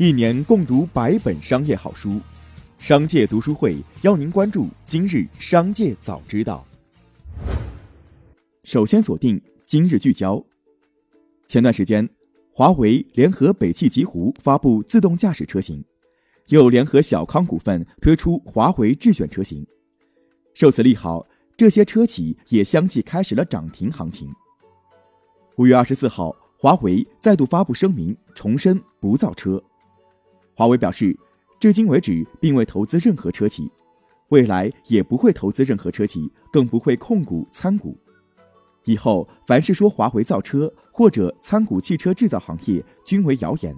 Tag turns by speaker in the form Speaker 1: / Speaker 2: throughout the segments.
Speaker 1: 一年共读百本商业好书，商界读书会邀您关注今日商界早知道。首先锁定今日聚焦。前段时间，华为联合北汽极狐发布自动驾驶车型，又联合小康股份推出华为智选车型。受此利好，这些车企也相继开始了涨停行情。五月二十四号，华为再度发布声明，重申不造车。华为表示，至今为止并未投资任何车企，未来也不会投资任何车企，更不会控股参股。以后凡是说华为造车或者参股汽车制造行业，均为谣言。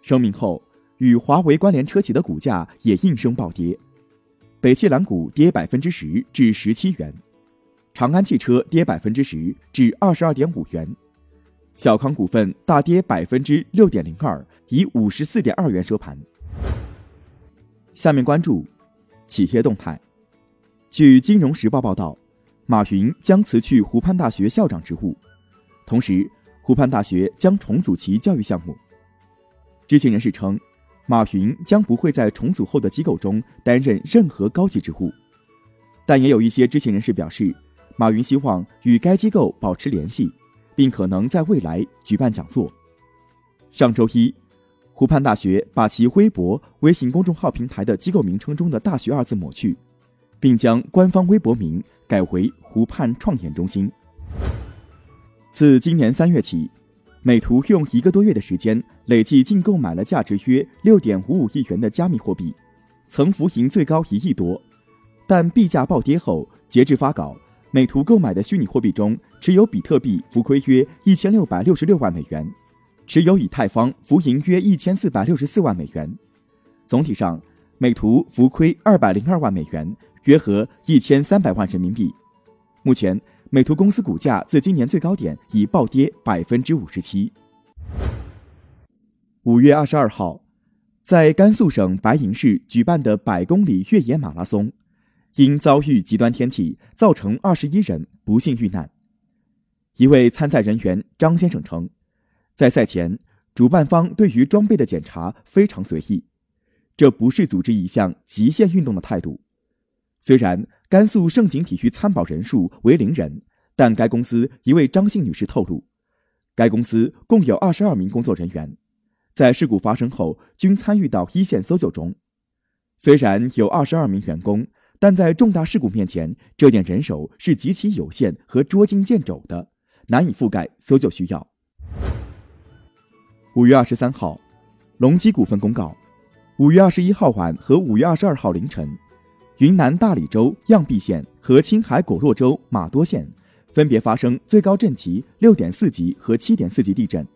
Speaker 1: 声明后，与华为关联车企的股价也应声暴跌，北汽蓝股跌百分之十至十七元，长安汽车跌百分之十至二十二点五元。小康股份大跌百分之六点零二，以五十四点二元收盘。下面关注企业动态。据《金融时报》报道，马云将辞去湖畔大学校长职务，同时湖畔大学将重组其教育项目。知情人士称，马云将不会在重组后的机构中担任任何高级职务，但也有一些知情人士表示，马云希望与该机构保持联系。并可能在未来举办讲座。上周一，湖畔大学把其微博、微信公众号平台的机构名称中的“大学”二字抹去，并将官方微博名改为“湖畔创研中心”。自今年三月起，美图用一个多月的时间，累计净购买了价值约六点五五亿元的加密货币，曾浮盈最高一亿多。但币价暴跌后，截至发稿。美图购买的虚拟货币中，持有比特币浮亏约一千六百六十六万美元，持有以太坊浮盈约一千四百六十四万美元。总体上，美图浮亏二百零二万美元，约合一千三百万人民币。目前，美图公司股价自今年最高点已暴跌百分之五十七。五月二十二号，在甘肃省白银市举办的百公里越野马拉松。因遭遇极端天气，造成二十一人不幸遇难。一位参赛人员张先生称，在赛前，主办方对于装备的检查非常随意，这不是组织一项极限运动的态度。虽然甘肃盛景体育参保人数为零人，但该公司一位张姓女士透露，该公司共有二十二名工作人员，在事故发生后均参与到一线搜救中。虽然有二十二名员工。但在重大事故面前，这点人手是极其有限和捉襟见肘的，难以覆盖搜救需要。五月二十三号，隆基股份公告，五月二十一号晚和五月二十二号凌晨，云南大理州漾濞县和青海果洛州玛多县分别发生最高震级六点四级和七点四级地震。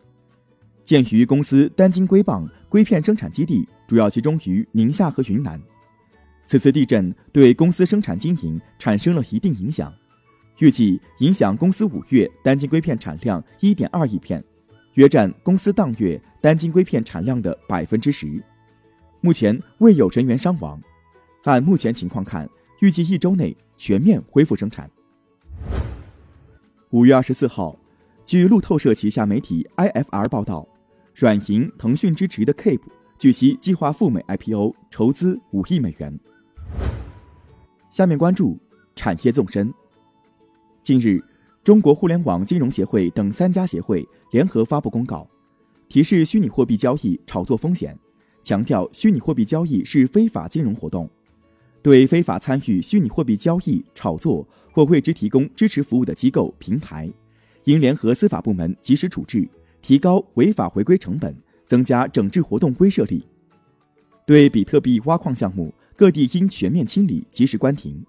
Speaker 1: 鉴于公司单晶硅棒硅片生产基地主要集中于宁夏和云南。此次地震对公司生产经营产生了一定影响，预计影响公司五月单晶硅片产量一点二亿片，约占公司当月单晶硅片产量的百分之十。目前未有人员伤亡，按目前情况看，预计一周内全面恢复生产。五月二十四号，据路透社旗下媒体 IFR 报道，软银、腾讯支持的 Keep 据悉计划赴美 IPO，筹资五亿美元。下面关注产业纵深。近日，中国互联网金融协会等三家协会联合发布公告，提示虚拟货币交易炒作风险，强调虚拟货币交易是非法金融活动，对非法参与虚拟货币交易、炒作或为之提供支持服务的机构、平台，应联合司法部门及时处置，提高违法违规成本，增加整治活动威慑力。对比特币挖矿项目。各地应全面清理，及时关停。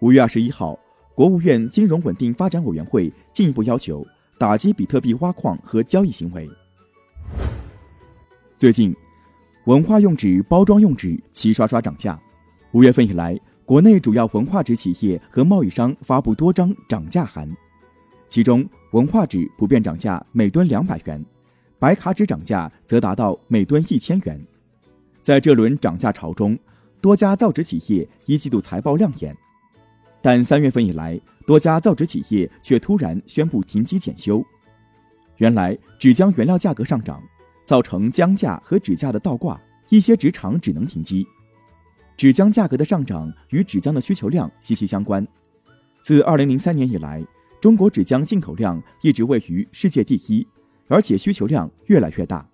Speaker 1: 五月二十一号，国务院金融稳定发展委员会进一步要求打击比特币挖矿和交易行为。最近，文化用纸、包装用纸齐刷刷涨价。五月份以来，国内主要文化纸企业和贸易商发布多张涨价函，其中文化纸普遍涨价每吨两百元，白卡纸涨价则达到每吨一千元。在这轮涨价潮中，多家造纸企业一季度财报亮眼，但三月份以来，多家造纸企业却突然宣布停机检修。原来，纸浆原料价格上涨，造成浆价和纸价的倒挂，一些纸厂只能停机。纸浆价格的上涨与纸浆的需求量息息相关。自2003年以来，中国纸浆进口量一直位于世界第一，而且需求量越来越大。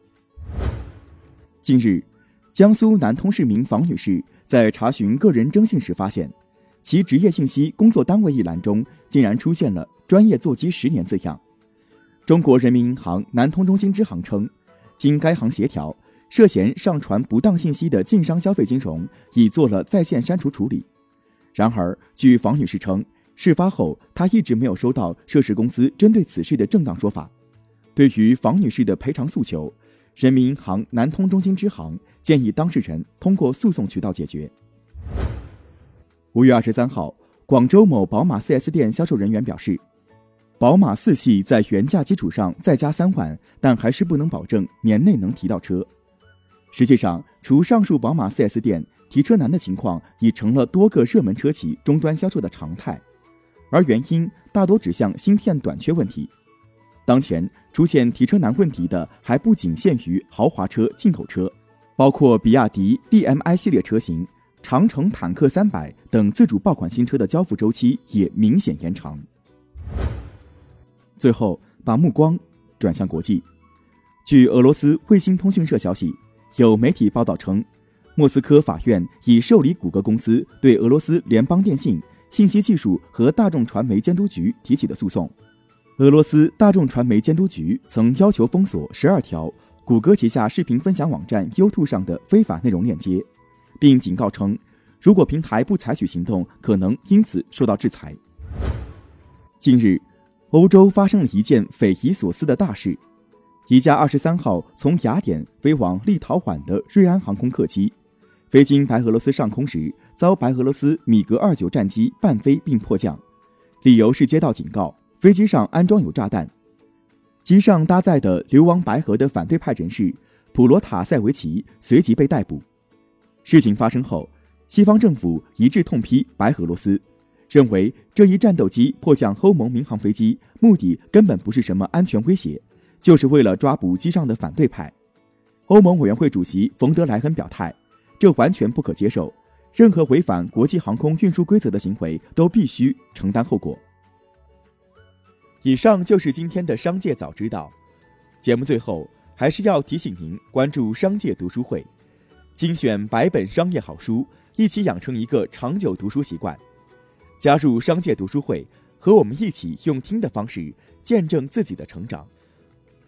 Speaker 1: 近日，江苏南通市民房女士在查询个人征信时发现，其职业信息工作单位一栏中竟然出现了“专业座机十年”字样。中国人民银行南通中心支行称，经该行协调。涉嫌上传不当信息的晋商消费金融已做了在线删除处理。然而，据房女士称，事发后她一直没有收到涉事公司针对此事的正当说法。对于房女士的赔偿诉求，人民银行南通中心支行建议当事人通过诉讼渠道解决。五月二十三号，广州某宝马 4S 店销售人员表示，宝马四系在原价基础上再加三万，但还是不能保证年内能提到车。实际上，除上述宝马 4S 店提车难的情况已成了多个热门车企终端销售的常态，而原因大多指向芯片短缺问题。当前出现提车难问题的还不仅限于豪华车、进口车，包括比亚迪 DMI 系列车型、长城坦克三百等自主爆款新车的交付周期也明显延长。最后，把目光转向国际，据俄罗斯卫星通讯社消息。有媒体报道称，莫斯科法院已受理谷歌公司对俄罗斯联邦电信、信息技术和大众传媒监督局提起的诉讼。俄罗斯大众传媒监督局曾要求封锁十二条谷歌旗下视频分享网站 YouTube 上的非法内容链接，并警告称，如果平台不采取行动，可能因此受到制裁。近日，欧洲发生了一件匪夷所思的大事。一架二十三号从雅典飞往立陶宛的瑞安航空客机，飞经白俄罗斯上空时，遭白俄罗斯米格二九战机伴飞并迫降，理由是接到警告，飞机上安装有炸弹。机上搭载的流亡白俄的反对派人士普罗塔塞维奇随即被逮捕。事情发生后，西方政府一致痛批白俄罗斯，认为这一战斗机迫降欧盟民航飞机，目的根本不是什么安全威胁。就是为了抓捕机上的反对派，欧盟委员会主席冯德莱恩表态，这完全不可接受，任何违反国际航空运输规则的行为都必须承担后果。以上就是今天的商界早知道，节目最后还是要提醒您关注商界读书会，精选百本商业好书，一起养成一个长久读书习惯。加入商界读书会，和我们一起用听的方式见证自己的成长。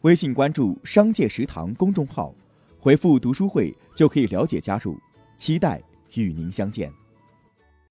Speaker 1: 微信关注“商界食堂”公众号，回复“读书会”就可以了解加入，期待与您相见。